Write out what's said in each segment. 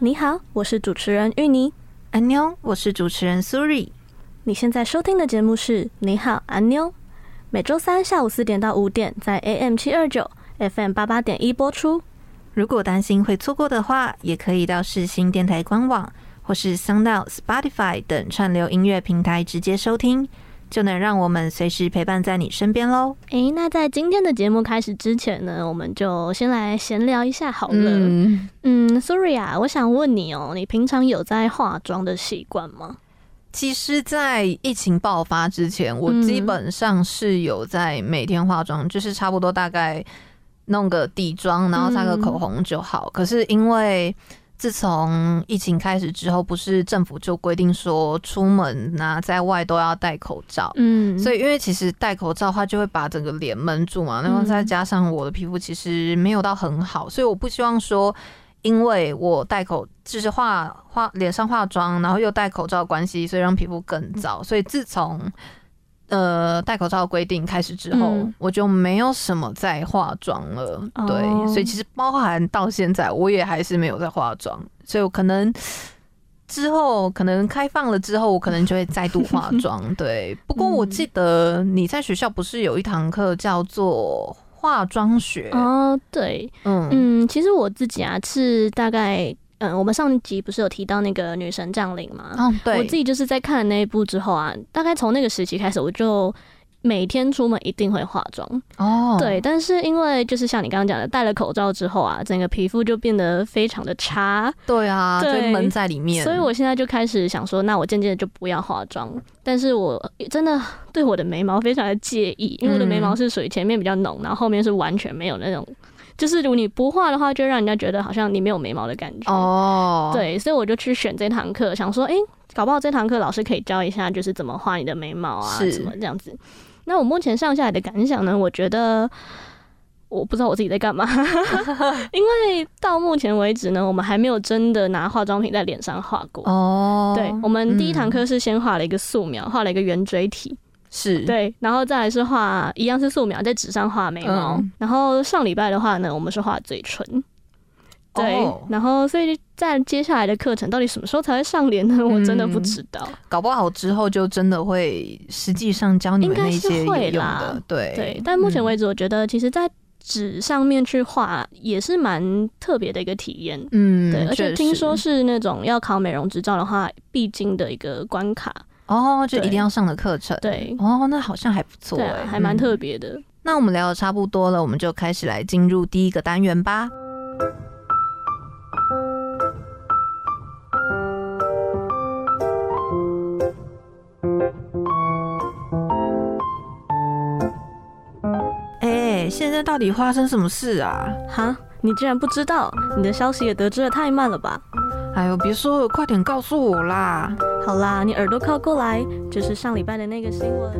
你好，我是主持人芋泥。安妞，我是主持人苏瑞。你现在收听的节目是你好，安妞。每周三下午四点到五点，在 AM 七二九 FM 八八点一播出。如果担心会错过的话，也可以到世新电台官网或是 SoundOut、Spotify 等串流音乐平台直接收听。就能让我们随时陪伴在你身边喽。诶，那在今天的节目开始之前呢，我们就先来闲聊一下好了。嗯，嗯，Sorry 啊，我想问你哦，你平常有在化妆的习惯吗？其实，在疫情爆发之前，我基本上是有在每天化妆，嗯、就是差不多大概弄个底妆，然后擦个口红就好。嗯、可是因为自从疫情开始之后，不是政府就规定说出门呐、啊，在外都要戴口罩。嗯，所以因为其实戴口罩的话，就会把整个脸闷住嘛。然后再加上我的皮肤其实没有到很好，所以我不希望说，因为我戴口就是化化脸上化妆，然后又戴口罩的关系，所以让皮肤更糟。所以自从呃，戴口罩的规定开始之后，嗯、我就没有什么在化妆了。哦、对，所以其实包含到现在，我也还是没有在化妆。所以我可能之后可能开放了之后，我可能就会再度化妆。对，不过我记得你在学校不是有一堂课叫做化妆学？哦，对，嗯嗯，其实我自己啊是大概。嗯，我们上集不是有提到那个女神降临吗？哦，对，我自己就是在看了那一部之后啊，大概从那个时期开始，我就每天出门一定会化妆哦。对，但是因为就是像你刚刚讲的，戴了口罩之后啊，整个皮肤就变得非常的差。对啊，对，闷在里面。所以我现在就开始想说，那我渐渐的就不要化妆。但是我真的对我的眉毛非常的介意，因为我的眉毛是属于前面比较浓，然后后面是完全没有那种。就是如果你不画的话，就让人家觉得好像你没有眉毛的感觉。哦，对，所以我就去选这堂课，想说，哎、欸，搞不好这堂课老师可以教一下，就是怎么画你的眉毛啊，什么这样子。那我目前上下来的感想呢？我觉得我不知道我自己在干嘛，因为到目前为止呢，我们还没有真的拿化妆品在脸上画过。哦，对，我们第一堂课是先画了一个素描，画了一个圆锥体。是对，然后再来是画一样是素描，在纸上画眉毛。嗯、然后上礼拜的话呢，我们是画嘴唇。对，哦、然后所以在接下来的课程，到底什么时候才会上脸呢？我真的不知道。嗯、搞不好之后就真的会实际上教你们那些会用的。对对，但目前为止，我觉得其实，在纸上面去画也是蛮特别的一个体验。嗯，对，而且听说是那种要考美容执照的话，必经的一个关卡。哦，就一定要上的课程。对，哦，那好像还不错，对，还蛮特别的。那我们聊的差不多了，我们就开始来进入第一个单元吧。哎，现在到底发生什么事啊？哈，你竟然不知道？你的消息也得知的太慢了吧？哎呦，别说了，快点告诉我啦！好啦，你耳朵靠过来，就是上礼拜的那个新闻。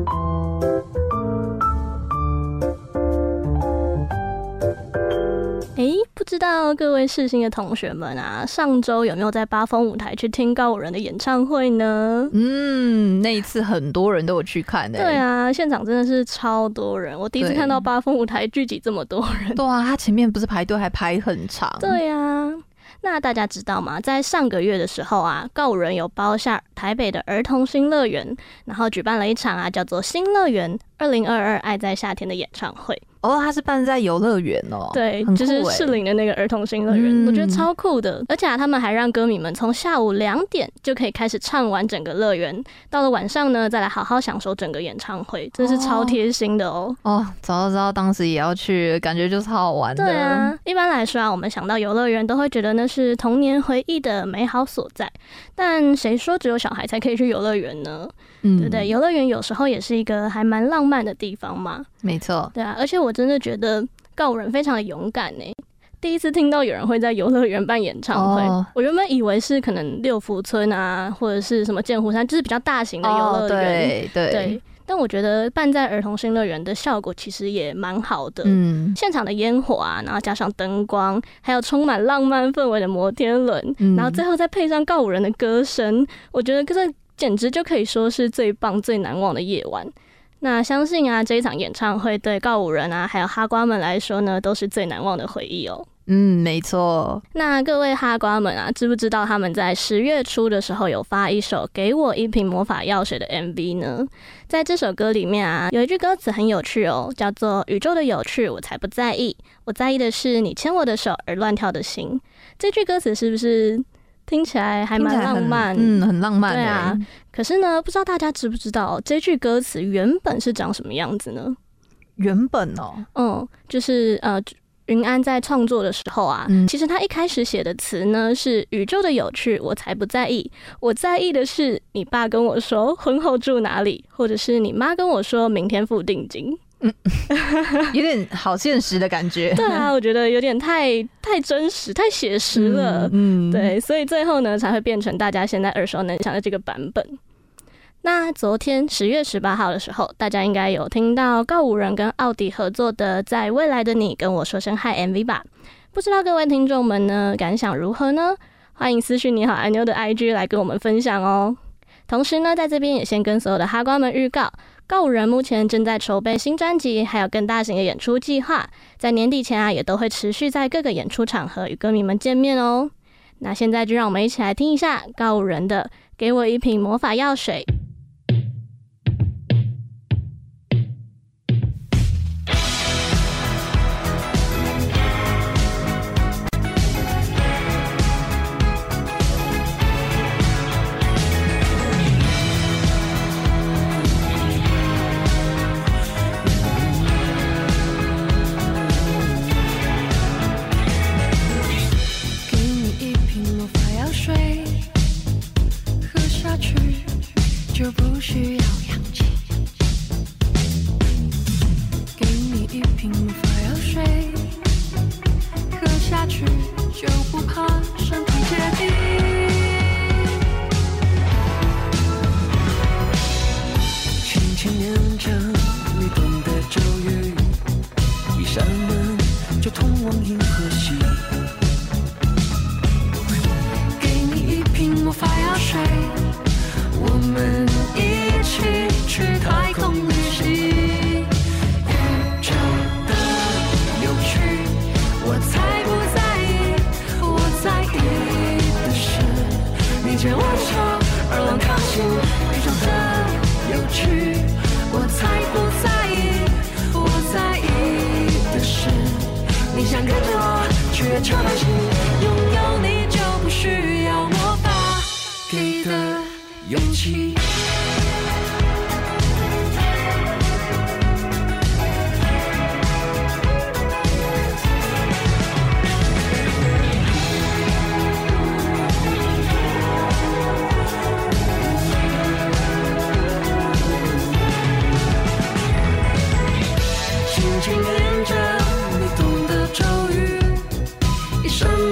哎，不知道各位世新的同学们啊，上周有没有在八峰舞台去听高五人的演唱会呢？嗯，那一次很多人都有去看的。对啊，现场真的是超多人，我第一次看到八峰舞台聚集这么多人。对啊，他前面不是排队还排很长。对啊。那大家知道吗？在上个月的时候啊，告人有包下台北的儿童新乐园，然后举办了一场啊叫做“新乐园二零二二爱在夏天”的演唱会。哦，他是办在游乐园哦，对，就是士林的那个儿童新乐园，嗯、我觉得超酷的。而且啊，他们还让歌迷们从下午两点就可以开始唱完整个乐园，到了晚上呢，再来好好享受整个演唱会，真是超贴心的哦。哦，早知道当时也要去，感觉就是超好玩的。对啊，一般来说啊，我们想到游乐园都会觉得那是童年回忆的美好所在，但谁说只有小孩才可以去游乐园呢？嗯，对不对？游乐园有时候也是一个还蛮浪漫的地方嘛。没错，对啊，而且我真的觉得告五人非常的勇敢呢。第一次听到有人会在游乐园办演唱会，哦、我原本以为是可能六福村啊，或者是什么剑湖山，就是比较大型的游乐园。对对对。但我觉得办在儿童新乐园的效果其实也蛮好的。嗯，现场的烟火啊，然后加上灯光，还有充满浪漫氛围的摩天轮，嗯、然后最后再配上告五人的歌声，我觉得这简直就可以说是最棒、最难忘的夜晚。那相信啊，这一场演唱会对告五人啊，还有哈瓜们来说呢，都是最难忘的回忆哦。嗯，没错。那各位哈瓜们啊，知不知道他们在十月初的时候有发一首《给我一瓶魔法药水》的 MV 呢？在这首歌里面啊，有一句歌词很有趣哦，叫做“宇宙的有趣我才不在意，我在意的是你牵我的手而乱跳的心”。这句歌词是不是？听起来还蛮浪漫，嗯，很浪漫，对啊。可是呢，不知道大家知不知道这句歌词原本是长什么样子呢？原本哦，嗯，就是呃，云安在创作的时候啊，嗯、其实他一开始写的词呢是“宇宙的有趣我才不在意，我在意的是你爸跟我说婚后住哪里，或者是你妈跟我说明天付定金。”嗯，有点好现实的感觉。对啊，我觉得有点太太真实、太写实了。嗯，嗯对，所以最后呢，才会变成大家现在耳熟能详的这个版本。那昨天十月十八号的时候，大家应该有听到告五人跟奥迪合作的《在未来的你跟我说声嗨》MV 吧？不知道各位听众们呢，感想如何呢？欢迎私讯你好阿妞的 IG 来跟我们分享哦。同时呢，在这边也先跟所有的哈瓜们预告。告五人目前正在筹备新专辑，还有更大型的演出计划，在年底前啊，也都会持续在各个演出场合与歌迷们见面哦。那现在就让我们一起来听一下告五人的《给我一瓶魔法药水》。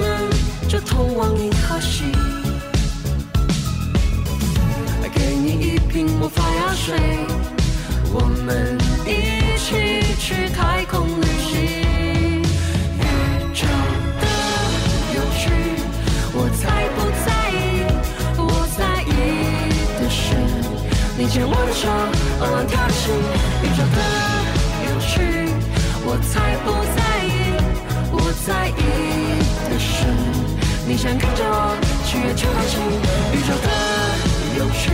我们就通往银河系，给你一瓶魔法药水，我们一起去太空旅行。宇宙的有趣，我才不在意，我在意的是你牵我的手，我跳起。宇宙的有趣，我才不在意，我在意。想跟着我去月球探险，宇宙的有趣，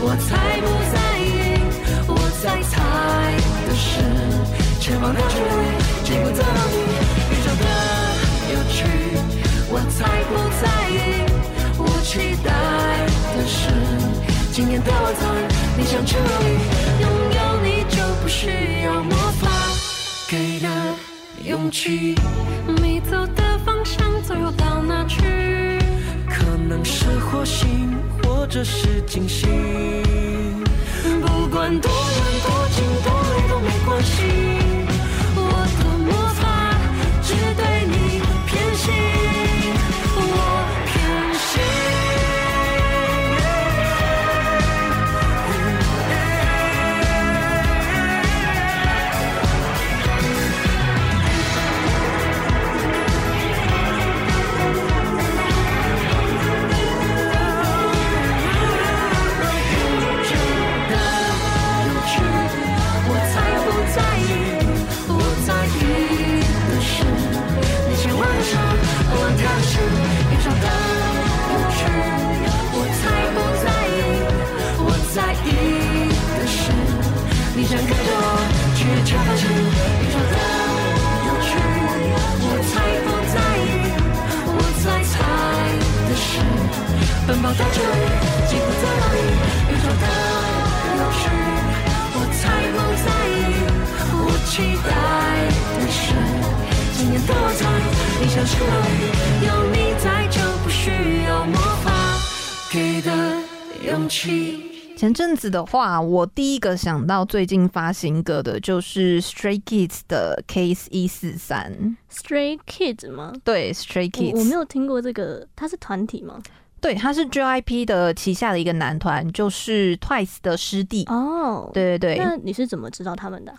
我才不在意。我在猜的是，前方的距离，经过的你，宇宙的有趣，我才不在意。我期待的是，今天的晚餐，你想去哪里？拥有你就不需要魔法给的勇气。你走的，去？可能是火星，或者是金星。不管多远多近多累都没关系。想太多，却才发现宇宙的有趣。我才不在意，我在猜的是奔跑在这里，几乎在哪里，宇宙的有趣。我才不在意，我期待的是今天的我。在，你相信里？有你在，就不需要魔法给的勇气。前阵子的话，我第一个想到最近发行歌的就是 Stray Kids 的 Case 一四三。Stray Kids 吗？对，Stray Kids 我。我没有听过这个，它是团体吗？对，他是 JYP 的旗下的一个男团，就是 Twice 的师弟。哦，oh, 对对对。那你是怎么知道他们的？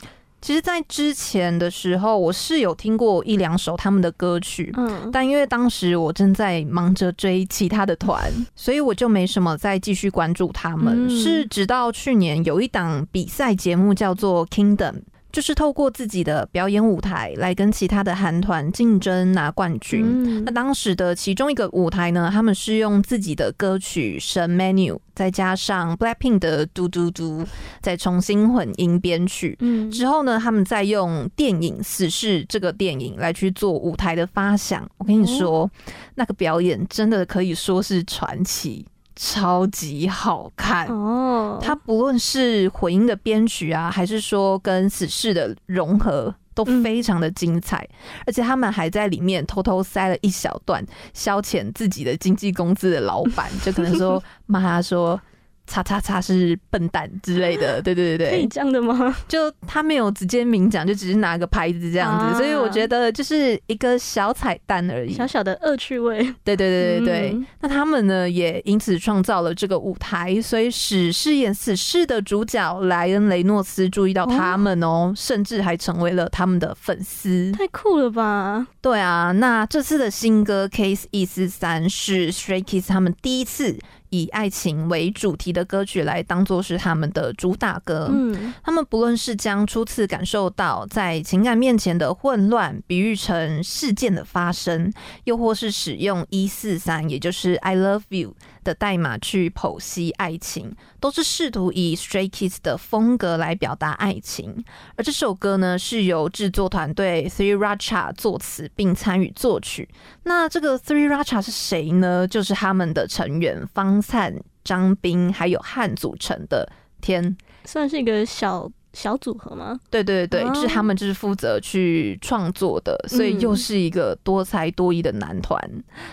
其实，在之前的时候，我是有听过一两首他们的歌曲，嗯，但因为当时我正在忙着追其他的团，所以我就没什么再继续关注他们。嗯，是直到去年有一档比赛节目叫做《Kingdom》。就是透过自己的表演舞台来跟其他的韩团竞争拿冠军。嗯、那当时的其中一个舞台呢，他们是用自己的歌曲《神 Menu》再加上 Blackpink 的《嘟嘟嘟》，再重新混音编曲。嗯，之后呢，他们再用电影《死侍》这个电影来去做舞台的发想。我跟你说，哦、那个表演真的可以说是传奇。超级好看哦！它不论是混音的编曲啊，还是说跟死侍的融合，都非常的精彩。嗯、而且他们还在里面偷偷塞了一小段消遣自己的经纪公司的老板，就可能说骂他说。叉叉叉是笨蛋之类的，对对对对，可以这样的吗？就他没有直接明讲，就只是拿个牌子这样子，啊、所以我觉得就是一个小彩蛋而已，小小的恶趣味。对对对对对，嗯、那他们呢也因此创造了这个舞台，所以使饰演死侍的主角莱恩雷诺斯注意到他们哦、甚至还成为了他们的粉丝，太酷了吧？对啊，那这次的新歌《Case 一四三》是 Stray Kids 他们第一次。以爱情为主题的歌曲来当做是他们的主打歌。嗯，他们不论是将初次感受到在情感面前的混乱比喻成事件的发生，又或是使用一四三，也就是 I love you 的代码去剖析爱情，都是试图以 Stray Kids 的风格来表达爱情。而这首歌呢，是由制作团队 Three Racha 作词并参与作曲。那这个 Three Racha 是谁呢？就是他们的成员方灿、张彬还有汉组成的天，算是一个小。小组合吗？对对对对，就是他们，就是负责去创作的，所以又是一个多才多艺的男团。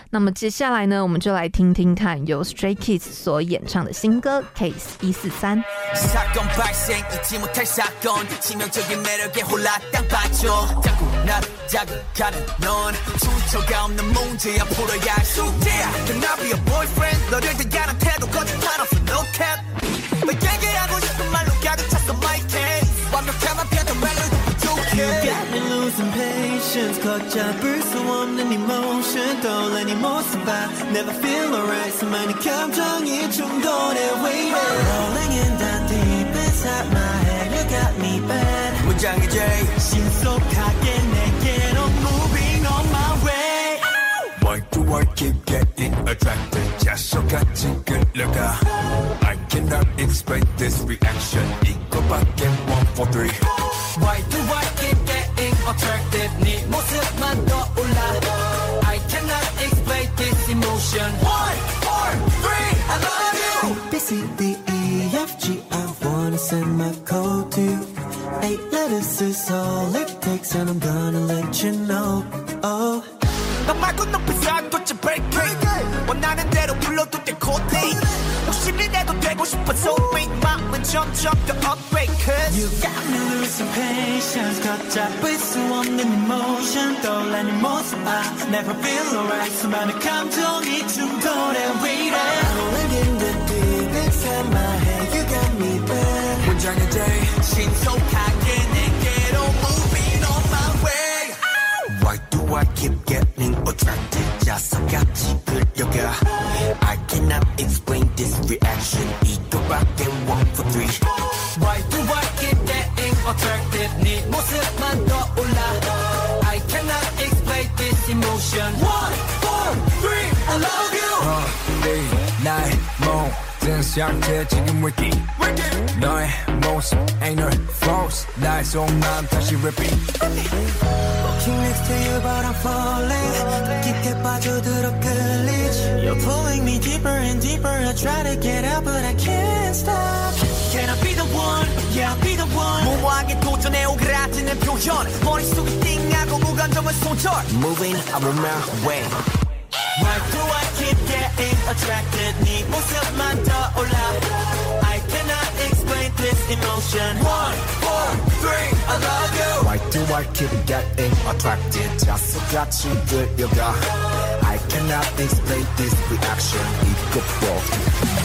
那么接下来呢，我们就来听听看由 Stray Kids 所演唱的新歌《Case 一四三》。Got me losing patience, clock jumper, so I'm an emotion. Don't let me more survive. Never feel alright, so many 감정이 충돌해. Rolling in the deep inside my head, you got me bad. 무장해제, 신속하게. I keep getting attracted? 자석같이 끌려가. I cannot explain this reaction. 이거밖에 one for three. Why do I keep getting attracted 네 모습만 떠올라 I cannot explain this emotion One, four, three, I love you B, C, D, E, F, G, I wanna send my code to you. Eight letters is all it takes, and I'm gonna let you know. Oh, 너 말고 높이서 돋지 break it 원하는 대로 불러도 돼 코딩 욕심이 내도 되고 싶어서 내 마음은 점점 더 upgrade Cause you got me losing patience. 걷잡을 수 없는 emotion. 떠올라는 모습, I never feel alright. 수많은 감정이 충돌해, waiting. Rolling in the deep inside my head, you got me back. 문장의 day. 신속하게 내게로 moving on my way Why do I keep getting attracted? 자석같이 끌려가. I cannot explain this reaction. 이거밖에 one for three. Why do I keep getting attracted 네 모습만 떠올라 I cannot explain this emotion One, four, three, I love you 네, 나의 모든 상태 지금 wiki. 너의 모습 ain't no false. 나의 속마음 다시 repeat. Walking next to you, but I'm falling. 더 깊게 빠져들어 끌리지. You're pulling me deeper and deeper. I try to get out, but I can't stop. Can I be the one? Yeah, I'll be the one 무모하게 도전해 오그라드는 표현 머릿속이 띵하고 무감정은 손절 Moving, I'm on my way. Why do I keep getting attracted? 네 모습만 떠올라. this emotion. One, four, three, I love you. Why do I keep getting attracted? Just got you good, you got. I cannot explain this reaction. It could fall.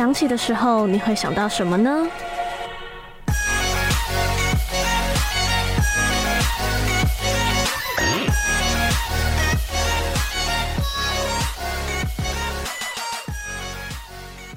响起的时候，你会想到什么呢？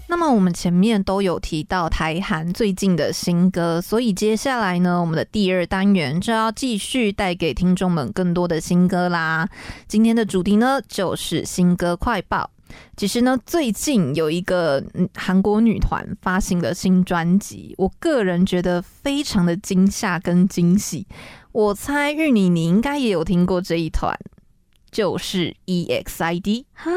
那么我们前面都有提到台韩最近的新歌，所以接下来呢，我们的第二单元就要继续带给听众们更多的新歌啦。今天的主题呢，就是新歌快报。其实呢，最近有一个韩国女团发行的新专辑，我个人觉得非常的惊吓跟惊喜。我猜玉妮你应该也有听过这一团，就是 EXID 哈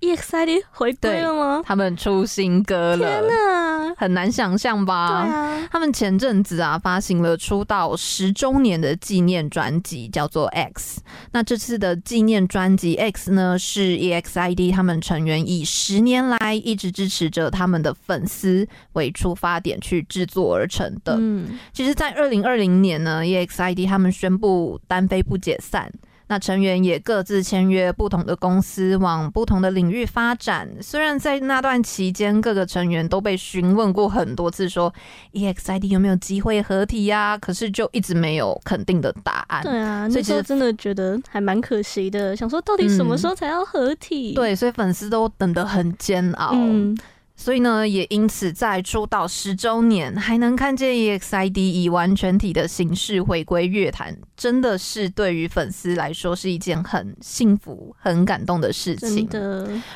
，EXID 回归了吗？他们出新歌了，天哪，很难想象吧？对啊，他们前阵子啊发行了出道十周年的纪念专辑，叫做 X。那这次的纪念专辑 X 呢，是 EXID 他们成员以十年来一直支持着他们的粉丝为出发点去制作而成的。嗯，其实，在二零二零年呢，EXID 他们宣布单飞不解散。那成员也各自签约不同的公司，往不同的领域发展。虽然在那段期间，各个成员都被询问过很多次，说 EXID 有没有机会合体呀、啊？可是就一直没有肯定的答案。对啊，所以候真的觉得还蛮可惜的，想说到底什么时候才要合体？对，所以粉丝都等得很煎熬。嗯，所以呢，也因此在出道十周年还能看见 EXID 以完全体的形式回归乐坛，真的是对于粉丝来说是一件很幸福、很感动的事情。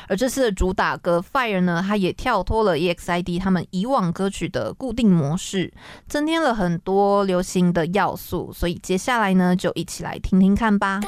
而这次的主打歌《Fire》呢，它也跳脱了 EXID 他们以往歌曲的固定模式，增添了很多流行的要素。所以接下来呢，就一起来听听看吧。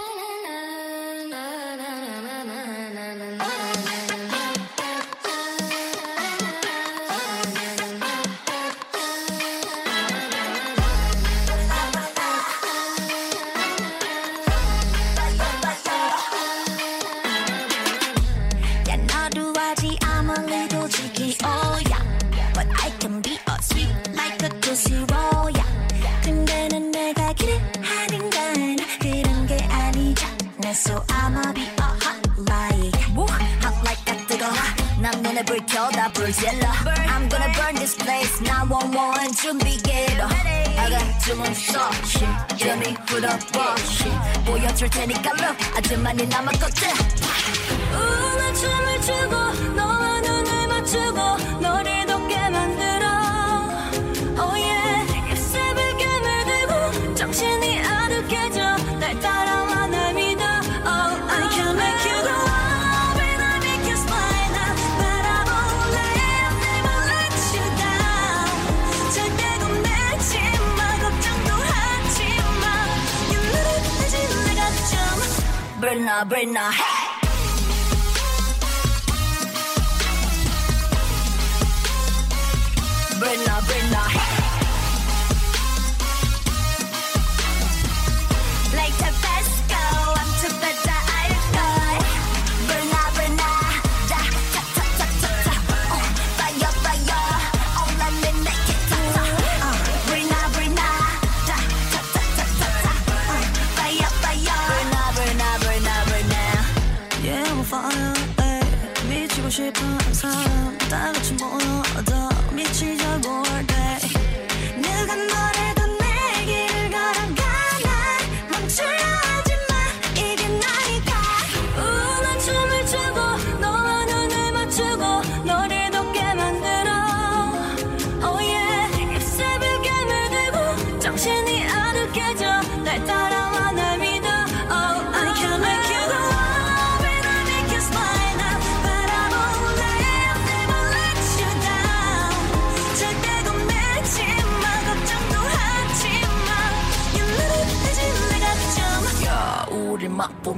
so I'ma be a hot like Woo. Hot like that 뜨거 난 눈에 불 켜다 불 질러. I'm gonna burn this place. 911 준비 get up 아가 주문 써 이름이 후려봐 보여줄 테니까 look 아주머니 남은 것들 우는 춤을 추고 너와 눈을 my 노래 Brenna, Brenna. Hey!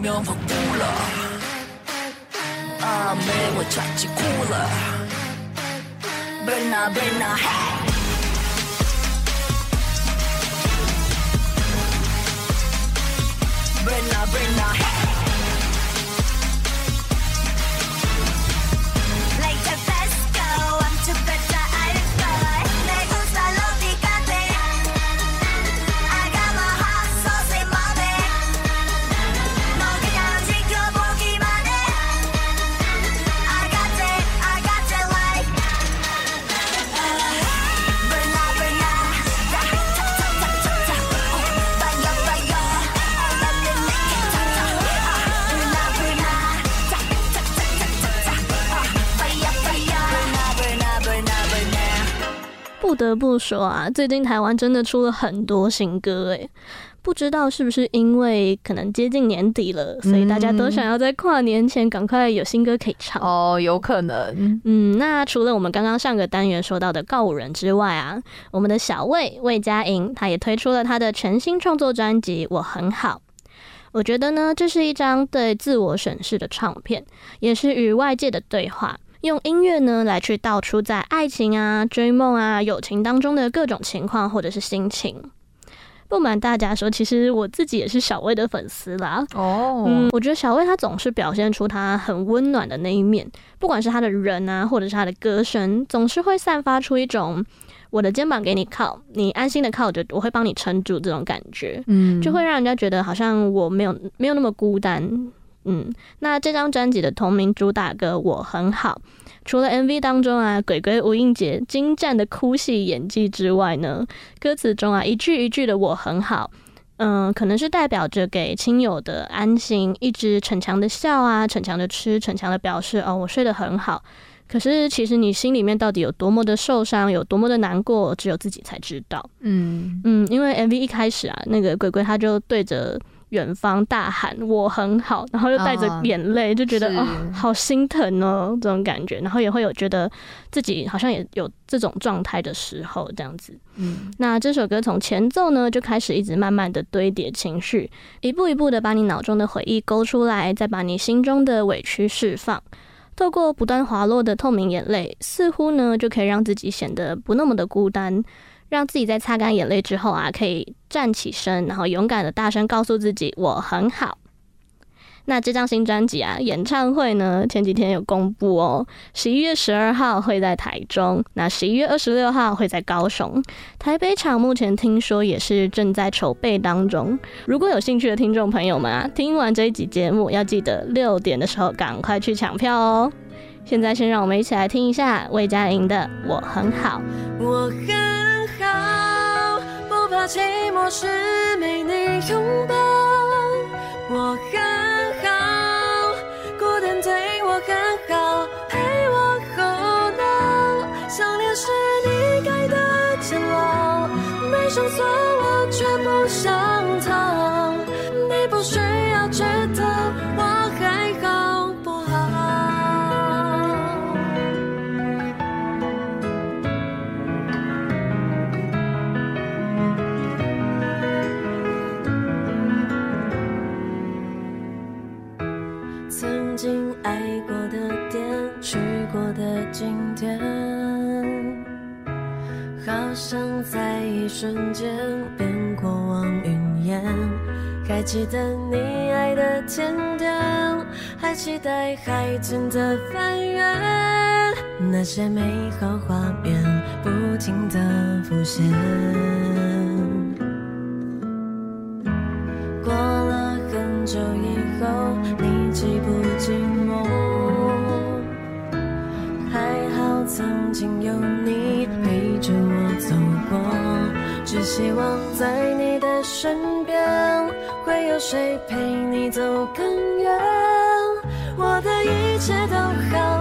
不得不说啊，最近台湾真的出了很多新歌诶，不知道是不是因为可能接近年底了，所以大家都想要在跨年前赶快有新歌可以唱哦，有可能。嗯，那除了我们刚刚上个单元说到的告五人之外啊，我们的小魏魏佳莹，她也推出了她的全新创作专辑《我很好》。我觉得呢，这是一张对自我审视的唱片，也是与外界的对话。用音乐呢来去道出在爱情啊、追梦啊、友情当中的各种情况或者是心情。不瞒大家说，其实我自己也是小薇的粉丝啦。哦，嗯，我觉得小薇她总是表现出她很温暖的那一面，不管是她的人啊，或者是她的歌声，总是会散发出一种我的肩膀给你靠，你安心的靠着，我会帮你撑住这种感觉。嗯，就会让人家觉得好像我没有没有那么孤单。嗯，那这张专辑的同名主打歌《我很好》，除了 MV 当中啊，鬼鬼吴映洁精湛的哭戏演技之外呢，歌词中啊一句一句的“我很好”，嗯，可能是代表着给亲友的安心，一直逞强的笑啊，逞强的吃，逞强的表示哦，我睡得很好。可是其实你心里面到底有多么的受伤，有多么的难过，只有自己才知道。嗯嗯，因为 MV 一开始啊，那个鬼鬼他就对着远方大喊“我很好”，然后又带着眼泪，就觉得哦，好心疼哦，这种感觉。然后也会有觉得自己好像也有这种状态的时候，这样子。嗯，那这首歌从前奏呢就开始一直慢慢的堆叠情绪，一步一步的把你脑中的回忆勾出来，再把你心中的委屈释放。透过不断滑落的透明眼泪，似乎呢就可以让自己显得不那么的孤单，让自己在擦干眼泪之后啊，可以站起身，然后勇敢的大声告诉自己我很好。那这张新专辑啊，演唱会呢前几天有公布哦，十一月十二号会在台中，那十一月二十六号会在高雄，台北场目前听说也是正在筹备当中。如果有兴趣的听众朋友们啊，听完这一集节目，要记得六点的时候赶快去抢票哦。现在先让我们一起来听一下魏佳莹的《我很好》。我很好，不怕寂寞时没你拥抱。我很好，孤单对我。很好，陪我胡闹。想念是你给的煎熬，没上锁我却不想逃。你不需要知道好像在一瞬间变过往云烟。还记得你爱的甜点，还期待海景的翻阅，那些美好画面不停的浮现。过了很久以后，你寂不寂寞？还好曾经有只希望在你的身边，会有谁陪你走更远。我的一切都好，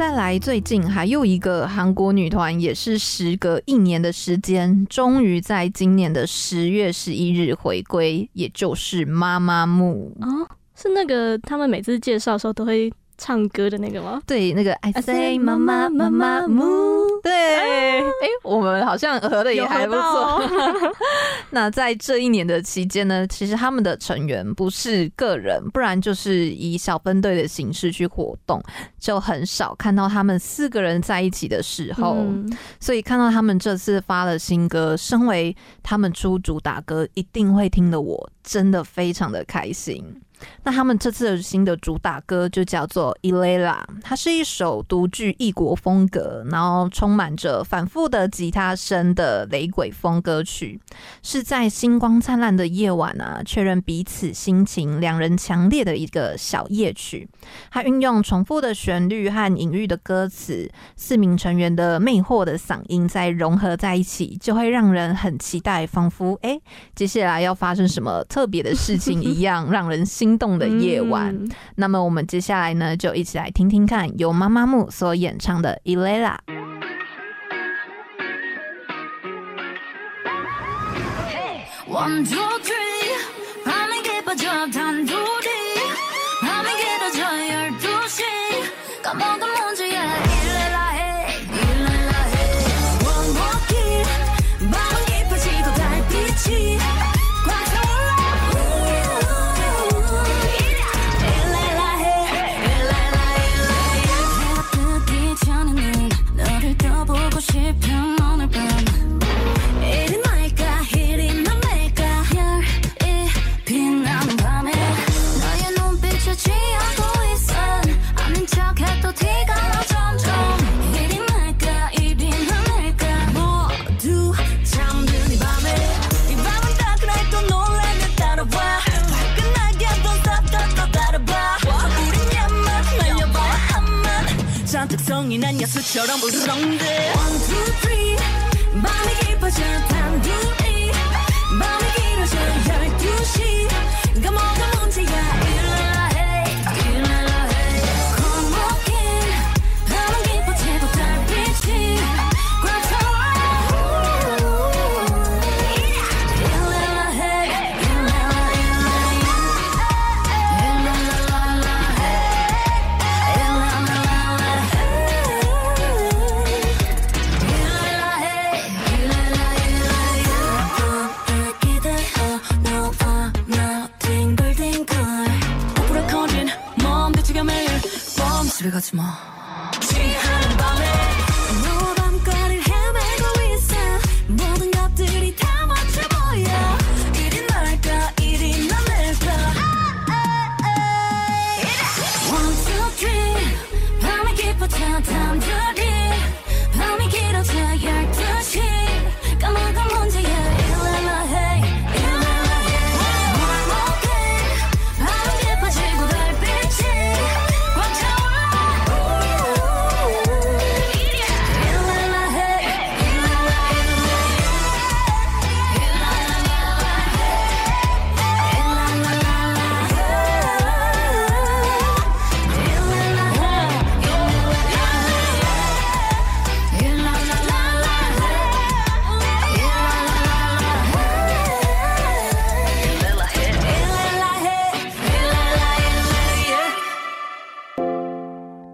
再来，最近还有一个韩国女团，也是时隔一年的时间，终于在今年的十月十一日回归，也就是妈妈木哦，是那个他们每次介绍的时候都会。唱歌的那个吗？对，那个 I say 妈妈妈妈木，对，哎、欸，我们好像合的也还不错。哦、那在这一年的期间呢，其实他们的成员不是个人，不然就是以小分队的形式去活动，就很少看到他们四个人在一起的时候。嗯、所以看到他们这次发了新歌，身为他们出主打歌一定会听的，我真的非常的开心。那他们这次的新的主打歌就叫做《Illela》，它是一首独具异国风格，然后充满着反复的吉他声的雷鬼风歌曲，是在星光灿烂的夜晚啊，确认彼此心情，两人强烈的一个小夜曲。它运用重复的旋律和隐喻的歌词，四名成员的魅惑的嗓音在融合在一起，就会让人很期待，仿佛哎，接下来要发生什么特别的事情一样，让人心。心动的夜晚，嗯、那么我们接下来呢，就一起来听听看由妈妈木所演唱的《Illela》。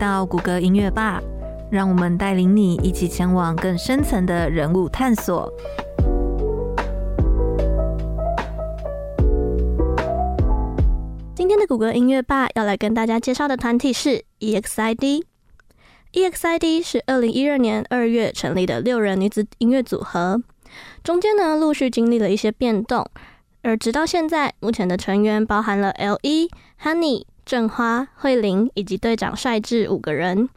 到谷歌音乐吧，让我们带领你一起前往更深层的人物探索。今天的谷歌音乐吧要来跟大家介绍的团体是 EXID。EXID 是二零一二年二月成立的六人女子音乐组合，中间呢陆续经历了一些变动，而直到现在，目前的成员包含了 L.E、Honey、正花、慧玲以及队长帅志五个人。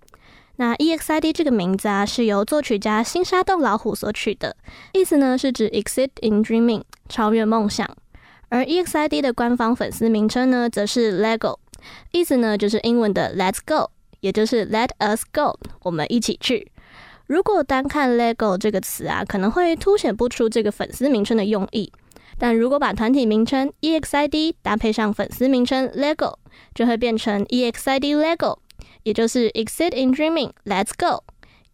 那 EXID 这个名字啊，是由作曲家新沙洞老虎所取的，意思呢是指 “exit in Dreaming，超越梦想。而 EXID 的官方粉丝名称呢，则是 LEGO，意思呢就是英文的 Let's Go。也就是 Let us go，我们一起去。如果单看 LEGO 这个词啊，可能会凸显不出这个粉丝名称的用意。但如果把团体名称 EXID 搭配上粉丝名称 LEGO，就会变成 EXID LEGO，也就是 Exceed in Dreaming Let's Go，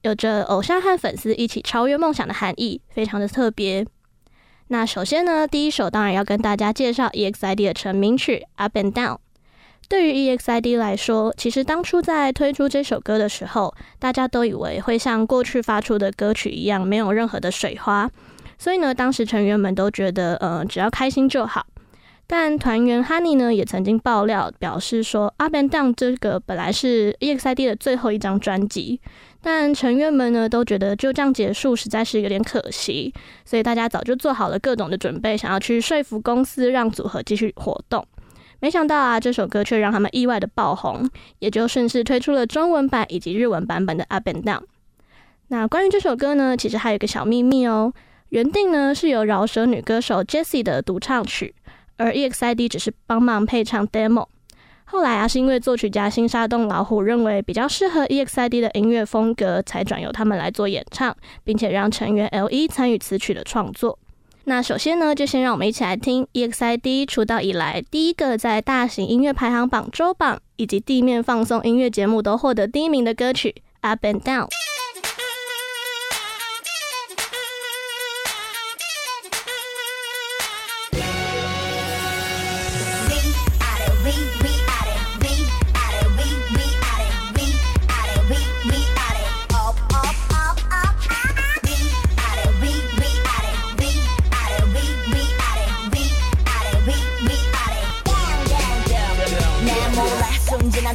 有着偶像和粉丝一起超越梦想的含义，非常的特别。那首先呢，第一首当然要跟大家介绍 EXID 的成名曲 Up and Down。对于 EXID 来说，其实当初在推出这首歌的时候，大家都以为会像过去发出的歌曲一样，没有任何的水花。所以呢，当时成员们都觉得，呃，只要开心就好。但团员 Honey 呢，也曾经爆料表示说，《Up and Down》这个本来是 EXID 的最后一张专辑，但成员们呢都觉得就这样结束实在是有点可惜，所以大家早就做好了各种的准备，想要去说服公司让组合继续活动。没想到啊，这首歌却让他们意外的爆红，也就顺势推出了中文版以及日文版本的《Up and Down》。那关于这首歌呢，其实还有一个小秘密哦，原定呢是由饶舌女歌手 Jessie 的独唱曲，而 EXID 只是帮忙配唱 demo。后来啊，是因为作曲家新沙洞老虎认为比较适合 EXID 的音乐风格，才转由他们来做演唱，并且让成员 L.E 参与词曲的创作。那首先呢，就先让我们一起来听 EXID 出道以来第一个在大型音乐排行榜周榜以及地面放送音乐节目都获得第一名的歌曲《Up and Down》。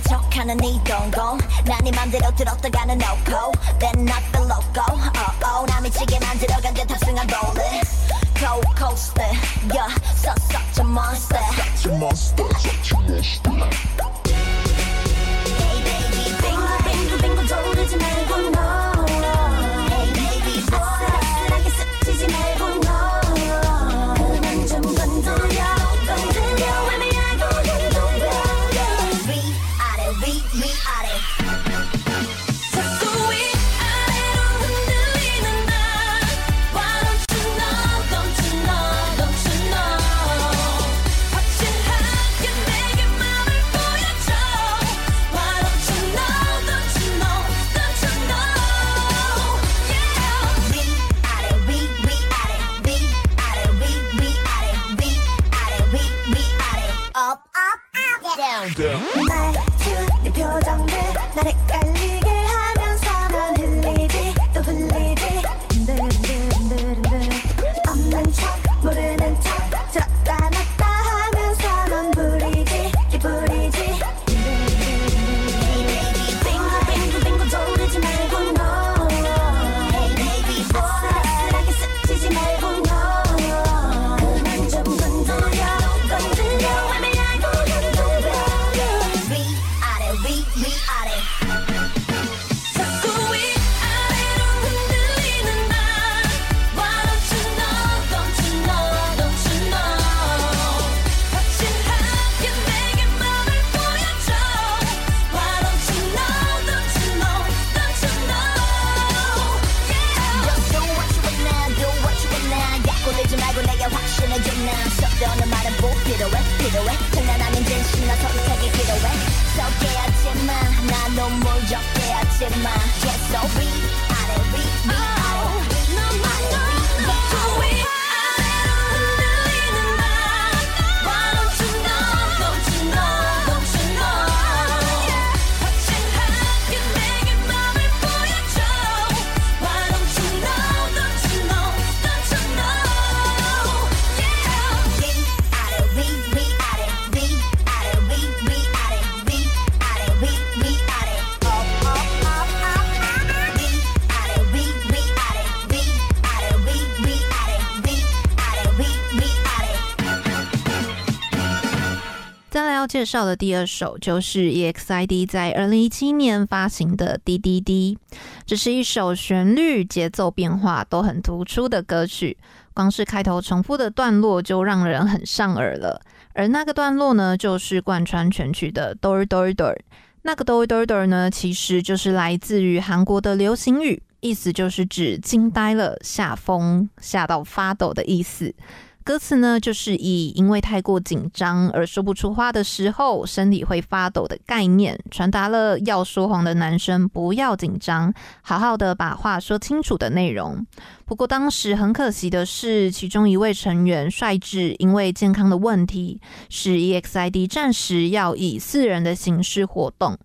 척하는 이 동공. 난네 맘대로 들었다가는 no go. Then not the loco oh oh 나 미치게 만들어간 듯 탑승한 roller Go coaster. Yeah so such a monster. Such a monster. 介绍的第二首就是 EXID 在二零一七年发行的《滴滴滴》，这是一首旋律、节奏变化都很突出的歌曲，光是开头重复的段落就让人很上耳了。而那个段落呢，就是贯穿全曲的 “door door door”。那个 “door door door” 呢，其实就是来自于韩国的流行语，意思就是指惊呆了、吓疯、吓到发抖的意思。歌词呢，就是以因为太过紧张而说不出话的时候，身体会发抖的概念，传达了要说谎的男生不要紧张，好好的把话说清楚的内容。不过当时很可惜的是，其中一位成员帅智因为健康的问题，使 EXID 暂时要以四人的形式活动。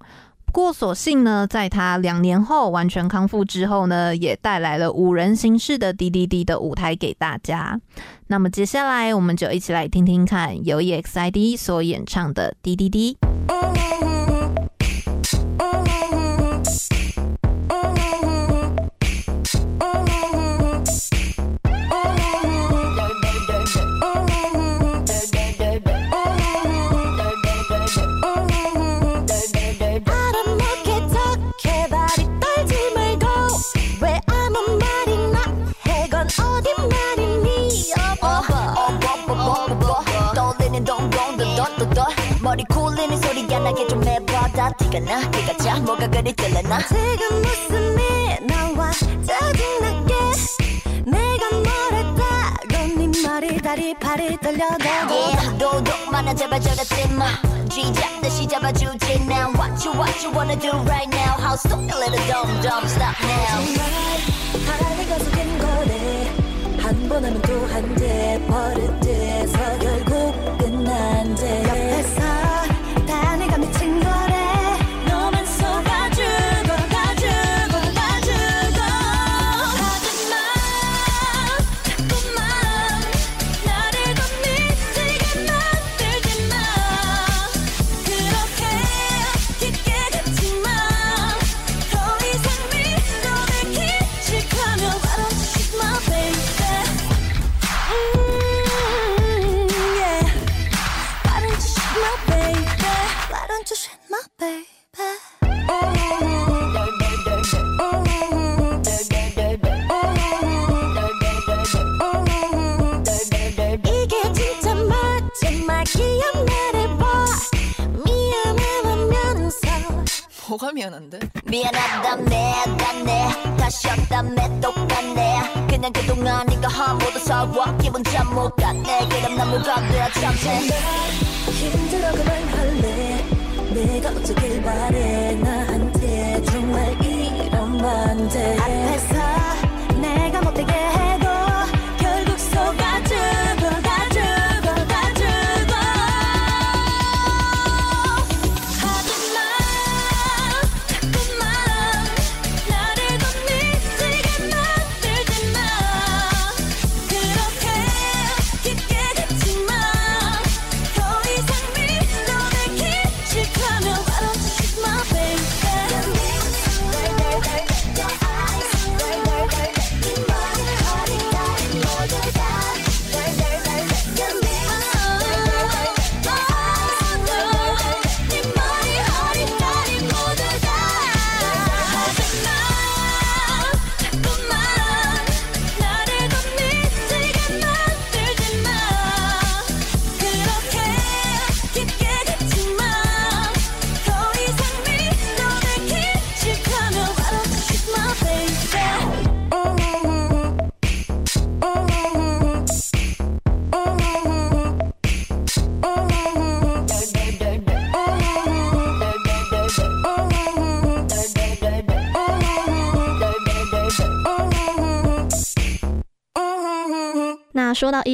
不过，所幸呢，在他两年后完全康复之后呢，也带来了五人形式的滴滴滴的舞台给大家。那么接下来，我们就一起来听听看由 EXID 所演唱的《滴滴滴 나? 네가 짜 뭐가 그리 들렸나? 지금 웃음이 나와 짜증나게. 내가 뭐랬다고 네 머리 다리 팔이 떨려가 예, 도둑 많아 제발 저랬지마. 쥐잡 다시 잡아주지 now. What you what you wanna do right now? How stop a little dumb dumb stop now. 정말 바람이 가서 된 거네. 한 번 하면 또 한대 버릇돼서 결국 미안한데? 미안하다네 다네. 다시 없다네 똑같네. 그냥 그동안 네가 한 모든 사와 기분 잘못 갔네. 걔가 돼야 참네 힘들어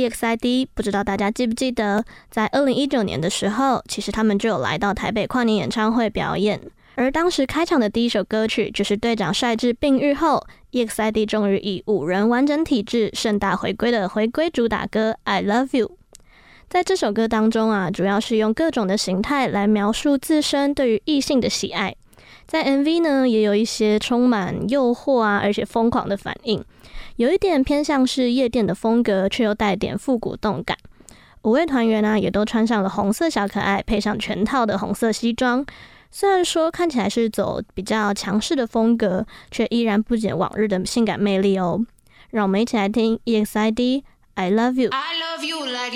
EXID，不知道大家记不记得，在二零一九年的时候，其实他们就有来到台北跨年演唱会表演。而当时开场的第一首歌曲，就是队长帅智病愈后，EXID 终于以五人完整体制盛大回归的回归主打歌《I Love You》。在这首歌当中啊，主要是用各种的形态来描述自身对于异性的喜爱。在 MV 呢，也有一些充满诱惑啊，而且疯狂的反应。有一点偏向是夜店的风格，却又带点复古动感。五位团员呢、也都穿上了红色小可爱，配上全套的红色西装。虽然说看起来是走比较强势的风格，却依然不减往日的性感魅力哦。让我们一起来听 EXID《I Love You》。I love you like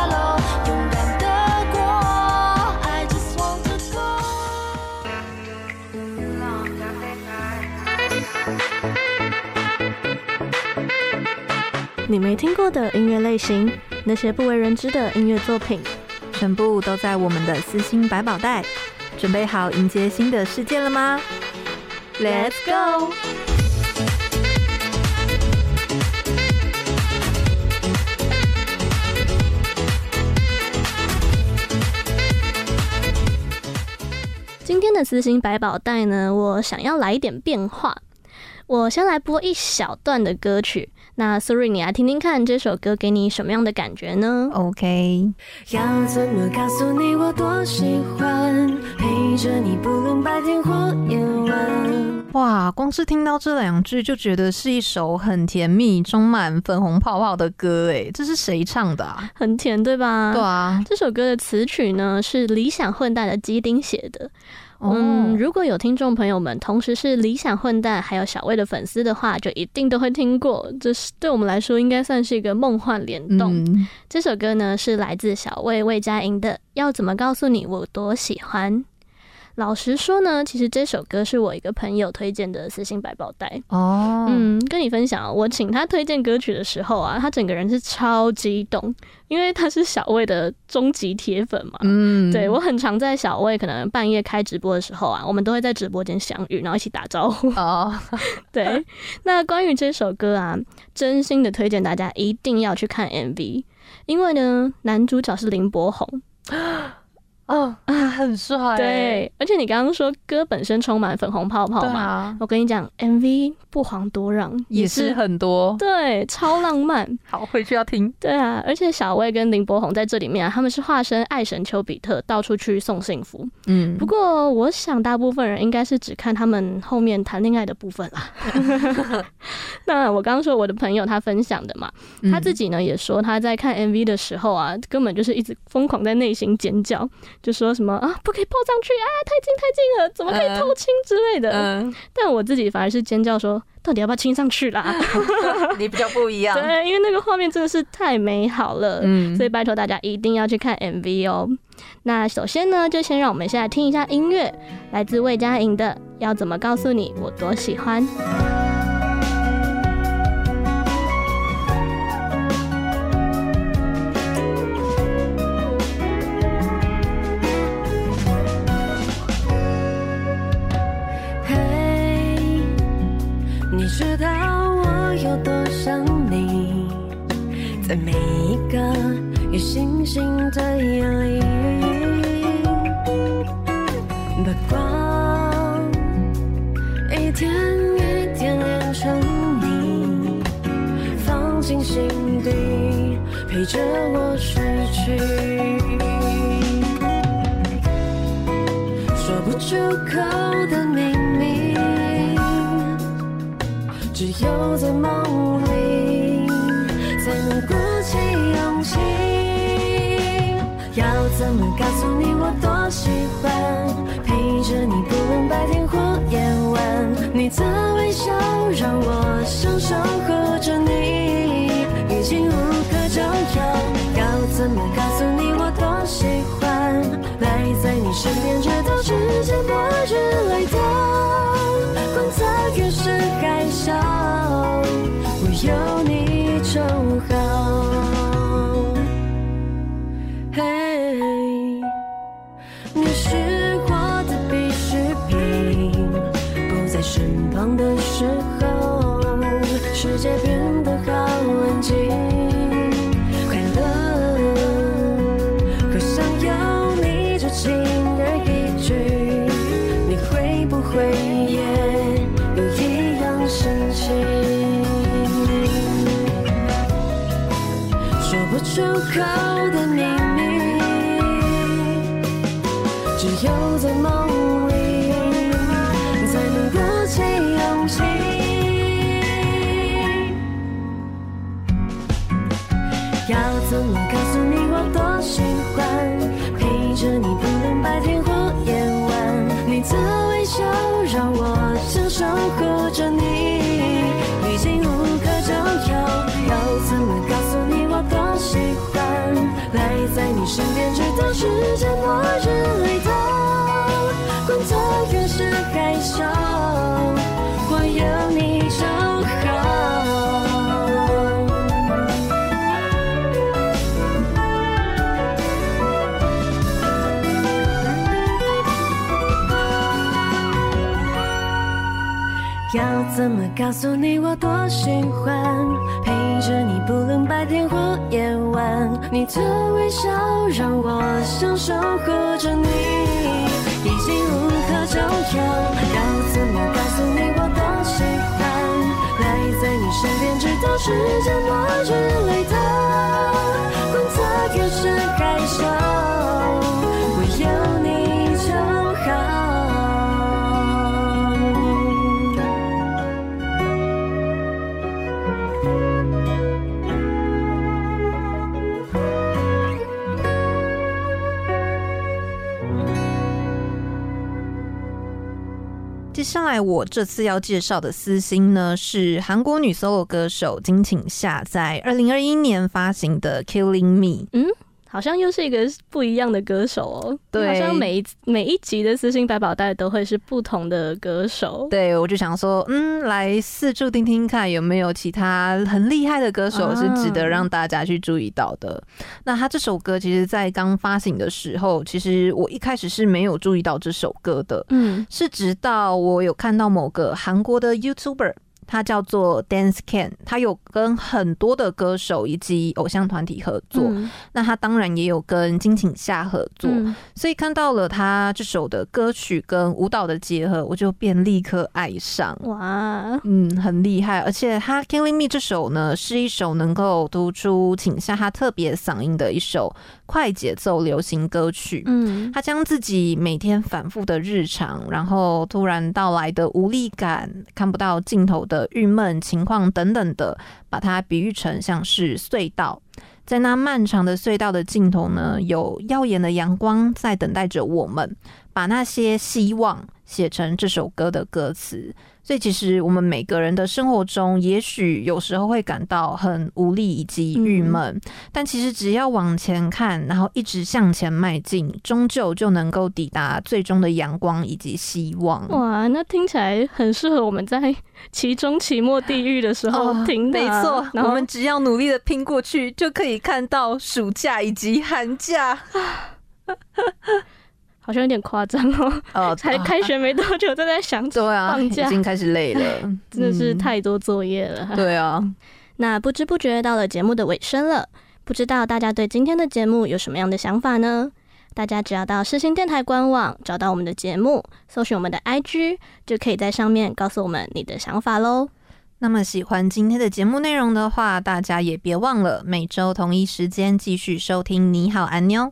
你没听过的音乐类型那些不为人知的音乐作品全部都在我们的私心百宝袋。准备好迎接新的世界了吗？Let's go 今天的私心百宝袋呢我想要来一点变化。我先来播一小段的歌曲那 Suri，你来听听看这首歌给你什么样的感觉呢？OK，要怎么告诉你我多喜欢陪着你，不论白天或夜晚。哇，光是听到这两句就觉得是一首很甜蜜、充满粉红泡泡的歌，哎，这是谁唱的啊？很甜，对吧？对啊，这首歌的词曲呢是理想混蛋的基丁写的。嗯，如果有听众朋友们同时是理想混蛋还有小魏的粉丝的话，就一定都会听过。这是对我们来说应该算是一个梦幻联动。嗯。这首歌呢是来自小魏魏佳莹的《要怎么告诉你我多喜欢》。老实说呢，其实这首歌是我一个朋友推荐的私信百宝袋哦。嗯，跟你分享，我请他推荐歌曲的时候啊，他整个人是超激动，因为他是小魏的终极铁粉嘛。嗯，对，我很常在小魏可能半夜开直播的时候啊，我们都会在直播间相遇，然后一起打招呼。哦，对。那关于这首歌啊，真心的推荐大家一定要去看 MV，因为呢，男主角是林柏宏。哦啊，很帅！对，而且你刚刚说歌本身充满粉红泡泡嘛，啊、我跟你讲，MV 不遑多让，也是很多，对，超浪漫。好，回去要听。对啊，而且小魏跟林柏宏在这里面啊，他们是化身爱神丘比特，到处去送幸福。嗯，不过我想大部分人应该是只看他们后面谈恋爱的部分啦。那我刚刚说我的朋友他分享的嘛，他自己呢也说他在看 MV 的时候啊，根本就是一直疯狂在内心尖叫。就说什么啊，不可以抱上去啊，太近太近了，怎么可以偷亲之类的。嗯，嗯，但我自己反而是尖叫说，到底要不要亲上去啦？你比较不一样，对，因为那个画面真的是太美好了。嗯，所以拜托大家一定要去看 MV 哦。那首先呢，就先让我们先来听一下音乐，来自魏佳莹的《要怎么告诉你我多喜欢》。在每一个有星星的夜里，把光一点一点连成你，放进心底，陪着我睡去，说不出口的秘密。只有在梦怎么告诉你我多喜欢陪着你，不论白天或夜晚。你怎么告诉你我多喜欢陪着你，不论白天或夜晚，你的微笑让我想守护着你，已经无可救药。要怎么告诉你我多喜欢赖在你身边？直到世界末日来到，观测越是害羞，下来我这次要介绍的私心呢，是韩国女 solo 歌手金请夏在二零二一年发行的《Killing Me》。嗯。好像又是一个不一样的歌手哦。对，好像每一每一集的私信百宝袋都会是不同的歌手。对，我就想说，嗯，来四处听听看有没有其他很厉害的歌手是值得让大家去注意到的。啊、那他这首歌其实，在刚发行的时候，其实我一开始是没有注意到这首歌的。嗯，是直到我有看到某个韩国的 YouTuber。他叫做 Dance Can，他有跟很多的歌手以及偶像团体合作。嗯、那他当然也有跟金庆夏合作，嗯、所以看到了他这首的歌曲跟舞蹈的结合，我就便立刻爱上。哇，嗯，很厉害。而且他 Killing Me 这首呢，是一首能够读出庆夏他特别嗓音的一首快节奏流行歌曲。嗯，他将自己每天反复的日常，然后突然到来的无力感，看不到尽头的。郁闷情况等等的，把它比喻成像是隧道，在那漫长的隧道的尽头呢，有耀眼的阳光在等待着我们，把那些希望写成这首歌的歌词。所以，其实我们每个人的生活中，也许有时候会感到很无力以及郁闷，嗯、但其实只要往前看，然后一直向前迈进，终究就能够抵达最终的阳光以及希望。哇，那听起来很适合我们在期中、期末地狱的时候听的。哦、没错，我们只要努力的拼过去，就可以看到暑假以及寒假。好像有点夸张哦，哦，才开学没多久就在想 着放假，已经开始累了，真的是太多作业了。嗯、对啊，那不知不觉到了节目的尾声了，不知道大家对今天的节目有什么样的想法呢？大家只要到世新电台官网找到我们的节目，搜寻我们的 IG，就可以在上面告诉我们你的想法喽。那么喜欢今天的节目内容的话，大家也别忘了每周同一时间继续收听。你好，安妞。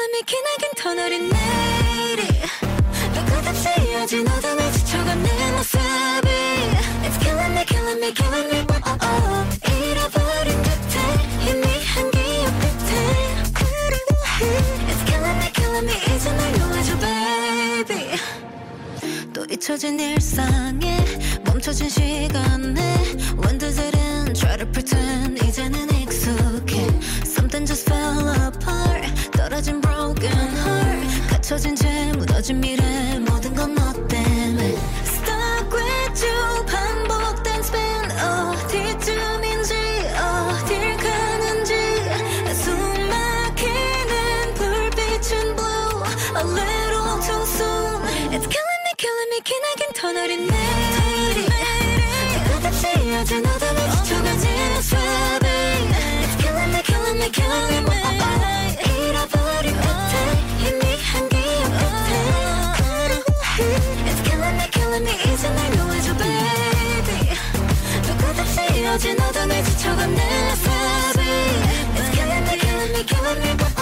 Follow me 기나긴 터널인 내일이 너 끝없이 이어진 어둠에 지쳐간 내 모습이 It's killing me killing me killing me oh, oh, oh. 잃어버린 듯해 희미한 기억 끝에 그리고 해 It's killing me killing me 이제 날 놓아줘 baby 또 잊혀진 일상에 멈춰진 시간에 원두들은 try to pretend 이제는 익숙해 Something just fell apart 떨어진 broken heart 갇혀진 채 무너진 미래 모든 건 너 때문에 Stuck with you 늘어진 어둠에 지쳐간 내 last It's killing me, killing me, killing me